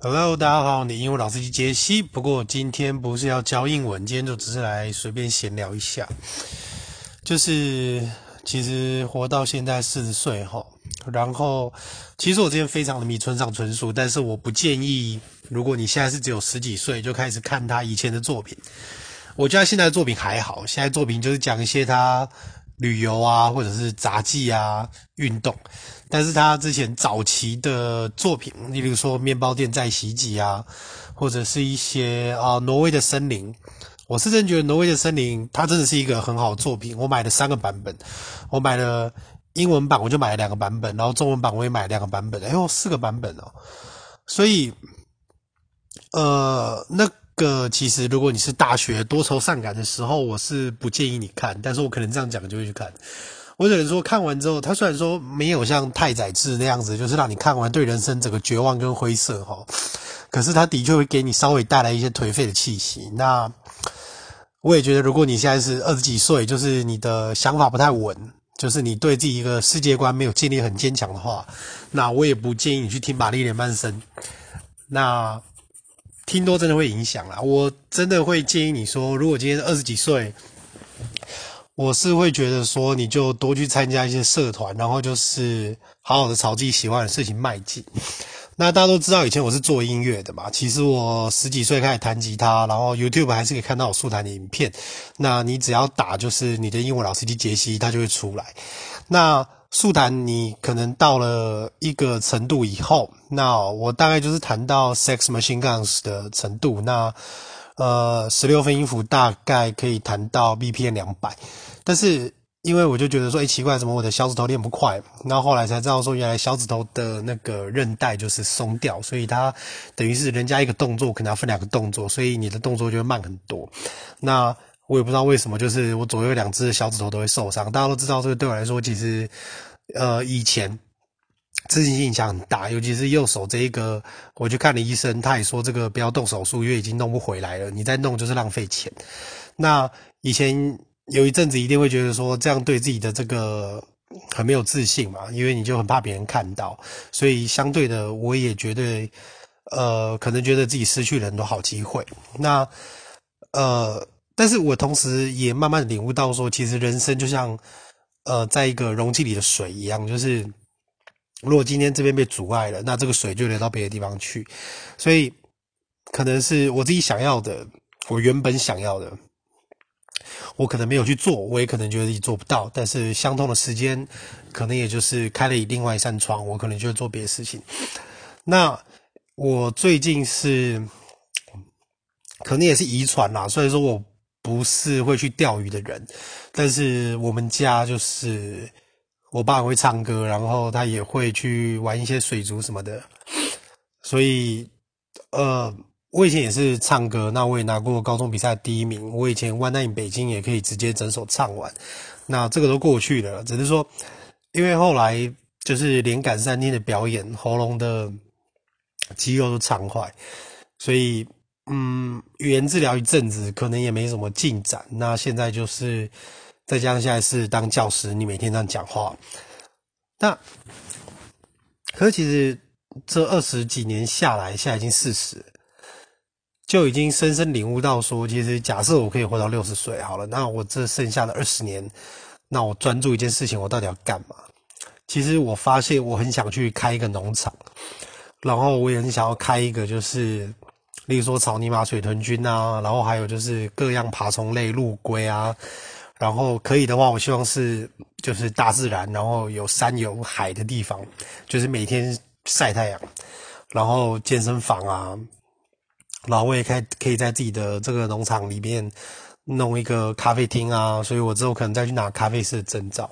Hello，大家好，你英文老师机杰西。不过今天不是要教英文，今天就只是来随便闲聊一下。就是其实活到现在四十岁哈，然后其实我之前非常的迷村上春树，但是我不建议，如果你现在是只有十几岁就开始看他以前的作品，我觉得他现在的作品还好，现在作品就是讲一些他。旅游啊，或者是杂技啊，运动，但是他之前早期的作品，例如说《面包店在袭击》啊，或者是一些啊《挪威的森林》，我是真觉得《挪威的森林》它真的是一个很好的作品。我买了三个版本，我买了英文版，我就买了两个版本，然后中文版我也买了两个版本，哎呦，四个版本哦，所以，呃，那。个其实，如果你是大学多愁善感的时候，我是不建议你看。但是我可能这样讲就会去看。我只能说，看完之后，他虽然说没有像太宰治那样子，就是让你看完对人生整个绝望跟灰色哈，可是他的确会给你稍微带来一些颓废的气息。那我也觉得，如果你现在是二十几岁，就是你的想法不太稳，就是你对自己一个世界观没有建立很坚强的话，那我也不建议你去听玛丽莲曼森。那。听多真的会影响啦，我真的会建议你说，如果今天二十几岁，我是会觉得说，你就多去参加一些社团，然后就是好好的朝自己喜欢的事情迈进。那大家都知道，以前我是做音乐的嘛，其实我十几岁开始弹吉他，然后 YouTube 还是可以看到我速弹的影片。那你只要打就是你的英文老师机杰西，它就会出来。那速弹，你可能到了一个程度以后，那我大概就是弹到 Sex Machine Guns 的程度。那呃，十六分音符大概可以弹到 BPM 两百。但是因为我就觉得说，哎，奇怪，怎么我的小指头练不快？然后后来才知道说，原来小指头的那个韧带就是松掉，所以它等于是人家一个动作可能要分两个动作，所以你的动作就会慢很多。那我也不知道为什么，就是我左右两只小指头都会受伤。大家都知道，这个对我来说，其实，呃，以前自信心影响很大，尤其是右手这一个，我去看了医生，他也说这个不要动手术，因为已经弄不回来了，你再弄就是浪费钱。那以前有一阵子一定会觉得说，这样对自己的这个很没有自信嘛，因为你就很怕别人看到，所以相对的，我也觉得，呃，可能觉得自己失去了很多好机会。那，呃。但是我同时也慢慢领悟到说，其实人生就像，呃，在一个容器里的水一样，就是如果今天这边被阻碍了，那这个水就流到别的地方去。所以，可能是我自己想要的，我原本想要的，我可能没有去做，我也可能觉得自己做不到。但是相同的时间，可能也就是开了另外一扇窗，我可能就会做别的事情。那我最近是，可能也是遗传啦，所以说我。不是会去钓鱼的人，但是我们家就是我爸会唱歌，然后他也会去玩一些水族什么的，所以呃，我以前也是唱歌，那我也拿过高中比赛第一名。我以前 One Night in 北京也可以直接整首唱完，那这个都过去了，只是说因为后来就是连赶三天的表演，喉咙的肌肉都唱坏，所以。嗯，语言治疗一阵子，可能也没什么进展。那现在就是再加上现在是当教师，你每天这样讲话，那可是其实这二十几年下来，现在已经四十，就已经深深领悟到说，其实假设我可以活到六十岁好了，那我这剩下的二十年，那我专注一件事情，我到底要干嘛？其实我发现我很想去开一个农场，然后我也很想要开一个就是。例如说草泥马水豚菌啊，然后还有就是各样爬虫类、陆龟啊，然后可以的话，我希望是就是大自然，然后有山有海的地方，就是每天晒太阳，然后健身房啊，然后我也可以可以在自己的这个农场里面弄一个咖啡厅啊，所以我之后可能再去拿咖啡师的证照，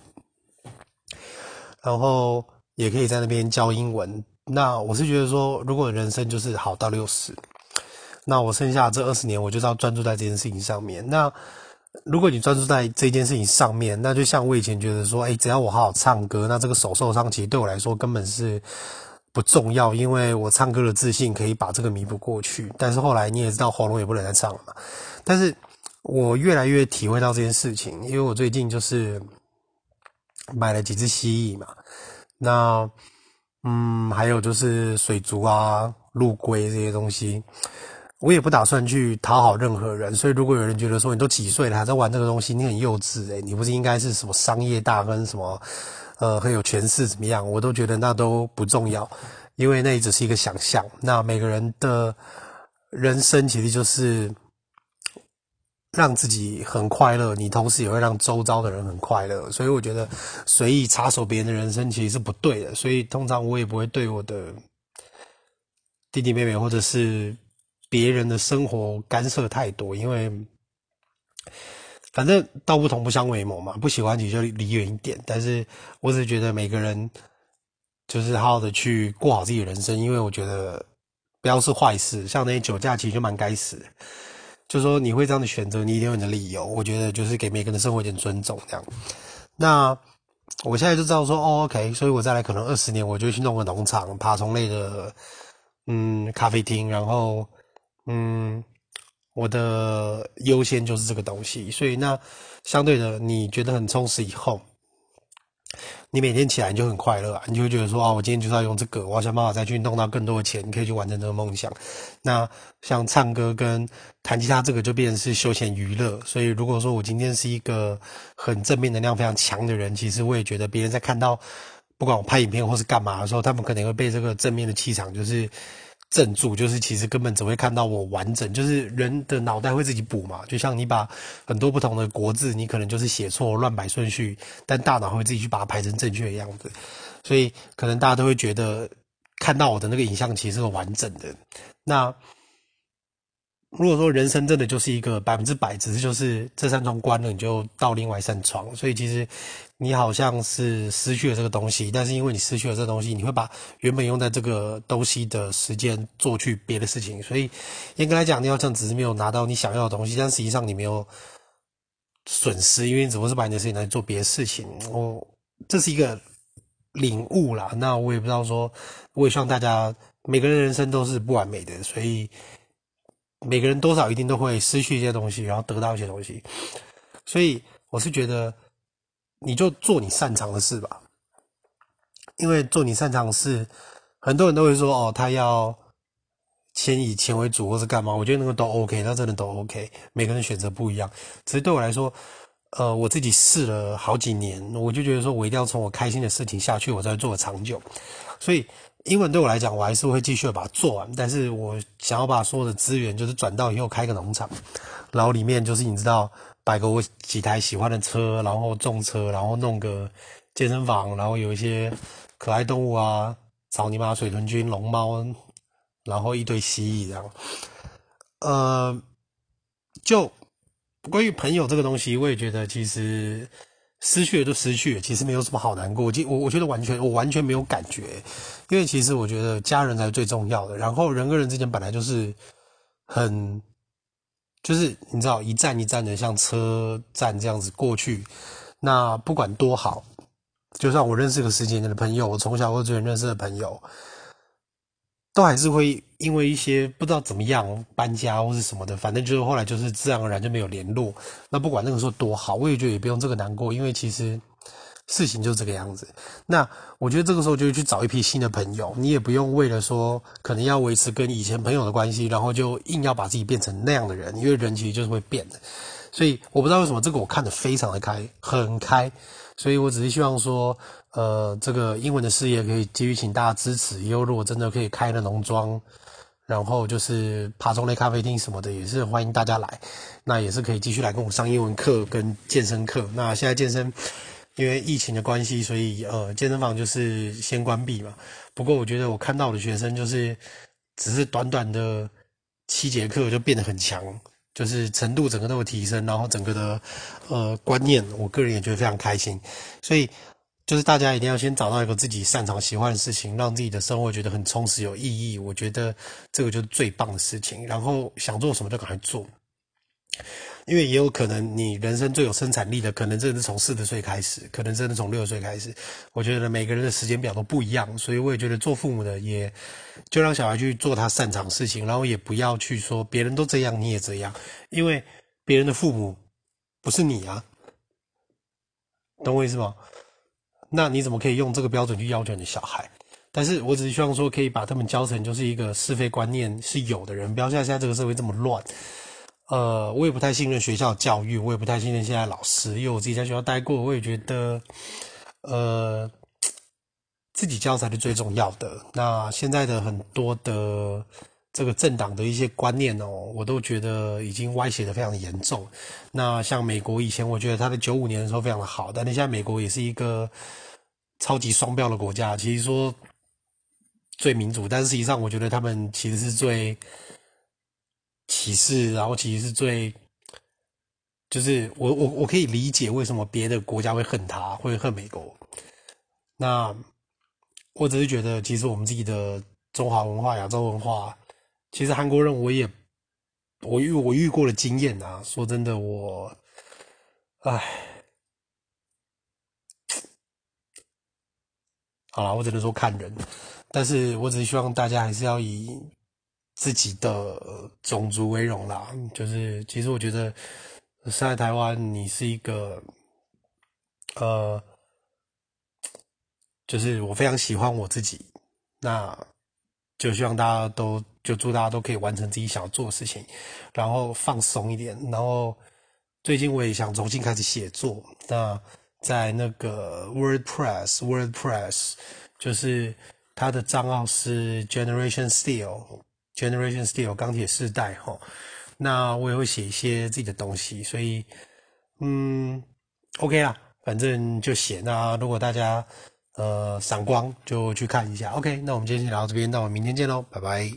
然后也可以在那边教英文。那我是觉得说，如果人生就是好到六十。那我剩下这二十年，我就是要专注在这件事情上面。那如果你专注在这件事情上面，那就像我以前觉得说，诶，只要我好好唱歌，那这个手受伤其实对我来说根本是不重要，因为我唱歌的自信可以把这个弥补过去。但是后来你也知道，喉咙也不能再唱了嘛。但是我越来越体会到这件事情，因为我最近就是买了几只蜥蜴嘛。那嗯，还有就是水族啊、陆龟这些东西，我也不打算去讨好任何人。所以，如果有人觉得说你都几岁了还在玩这个东西，你很幼稚诶，你不是应该是什么商业大亨什么，呃，很有权势怎么样？我都觉得那都不重要，因为那只是一个想象。那每个人的人生其实就是。让自己很快乐，你同时也会让周遭的人很快乐，所以我觉得随意插手别人的人生其实是不对的。所以通常我也不会对我的弟弟妹妹或者是别人的生活干涉太多，因为反正道不同不相为谋嘛，不喜欢你就离远一点。但是我只觉得每个人就是好好的去过好自己的人生，因为我觉得不要是坏事，像那些酒驾其实就蛮该死的。就说你会这样的选择，你一定有你的理由。我觉得就是给每个人的生活一点尊重，这样。那我现在就知道说，哦，OK，所以我再来可能二十年，我就去弄个农场、爬虫类的，嗯，咖啡厅，然后，嗯，我的优先就是这个东西。所以那相对的，你觉得很充实以后。你每天起来你就很快乐啊，你就会觉得说啊，我今天就是要用这个，我要想办法再去弄到更多的钱，你可以去完成这个梦想。那像唱歌跟弹吉他这个就变成是休闲娱乐。所以如果说我今天是一个很正面能量非常强的人，其实我也觉得别人在看到不管我拍影片或是干嘛的时候，他们可能会被这个正面的气场就是。镇住，就是其实根本只会看到我完整，就是人的脑袋会自己补嘛，就像你把很多不同的国字，你可能就是写错乱摆顺序，但大脑会自己去把它排成正确的样子，所以可能大家都会觉得看到我的那个影像其实是个完整的。那如果说人生真的就是一个百分之百，只是就是这扇窗关了，你就到另外一扇窗，所以其实。你好像是失去了这个东西，但是因为你失去了这个东西，你会把原本用在这个东西的时间做去别的事情，所以严格来讲，你好像只是没有拿到你想要的东西，但实际上你没有损失，因为你只不过是把你的事情来做别的事情。哦，这是一个领悟啦。那我也不知道说，我也希望大家每个人人生都是不完美的，所以每个人多少一定都会失去一些东西，然后得到一些东西。所以我是觉得。你就做你擅长的事吧，因为做你擅长的事，很多人都会说哦，他要先以钱为主，或是干嘛？我觉得那个都 OK，那真的都 OK。每个人选择不一样，只是对我来说，呃，我自己试了好几年，我就觉得说我一定要从我开心的事情下去，我才做得长久。所以英文对我来讲，我还是会继续把它做完。但是我想要把所有的资源，就是转到以后开个农场，然后里面就是你知道。摆个我几台喜欢的车，然后种车，然后弄个健身房，然后有一些可爱动物啊，草泥马、水豚君、龙猫，然后一堆蜥蜴这样。呃，就关于朋友这个东西，我也觉得其实失去了就失去了，其实没有什么好难过。我我我觉得完全我完全没有感觉，因为其实我觉得家人才是最重要的。然后人跟人之间本来就是很。就是你知道一站一站的像车站这样子过去，那不管多好，就算我认识个十几年的朋友，我从小或者认识的朋友，都还是会因为一些不知道怎么样搬家或是什么的，反正就是后来就是自然而然就没有联络。那不管那个时候多好，我也觉得也不用这个难过，因为其实。事情就这个样子，那我觉得这个时候就去找一批新的朋友，你也不用为了说可能要维持跟以前朋友的关系，然后就硬要把自己变成那样的人，因为人其实就是会变的。所以我不知道为什么这个我看得非常的开，很开。所以我只是希望说，呃，这个英文的事业可以继续请大家支持。以后如果真的可以开了农庄，然后就是爬虫类咖啡厅什么的，也是欢迎大家来。那也是可以继续来跟我上英文课跟健身课。那现在健身。因为疫情的关系，所以呃，健身房就是先关闭嘛。不过我觉得我看到我的学生就是，只是短短的七节课就变得很强，就是程度整个都有提升，然后整个的呃观念，我个人也觉得非常开心。所以就是大家一定要先找到一个自己擅长喜欢的事情，让自己的生活觉得很充实有意义。我觉得这个就是最棒的事情。然后想做什么就赶快做。因为也有可能，你人生最有生产力的，可能真的从四十岁开始，可能真的从六十岁开始。我觉得每个人的时间表都不一样，所以我也觉得做父母的，也就让小孩去做他擅长事情，然后也不要去说别人都这样，你也这样，因为别人的父母不是你啊，懂我意思吗？那你怎么可以用这个标准去要求你的小孩？但是我只是希望说，可以把他们教成就是一个是非观念是有的人，不要像现在这个社会这么乱。呃，我也不太信任学校教育，我也不太信任现在老师，因为我自己在学校待过，我也觉得，呃，自己教才是最重要的。那现在的很多的这个政党的一些观念哦，我都觉得已经歪斜的非常严重。那像美国以前，我觉得他在九五年的时候非常的好，但是现在美国也是一个超级双标的国家。其实说。最民主，但是实际上，我觉得他们其实是最歧视，然后其实是最，就是我我我可以理解为什么别的国家会恨他，会恨美国。那我只是觉得，其实我们自己的中华文化、亚洲文化，其实韩国人我也我遇我遇过的经验啊，说真的，我，唉，好了，我只能说看人。但是我只是希望大家还是要以自己的种族为荣啦。就是其实我觉得在台湾，你是一个呃，就是我非常喜欢我自己，那就希望大家都就祝大家都可以完成自己想要做的事情，然后放松一点。然后最近我也想重新开始写作，那在那个 WordPress，WordPress 就是。他的账号是 Generation Steel Generation Steel 钢铁世代哈。那我也会写一些自己的东西，所以嗯，OK 啊，反正就写。那如果大家呃闪光就去看一下。OK，那我们今天就聊到这边，那我们明天见喽，拜拜。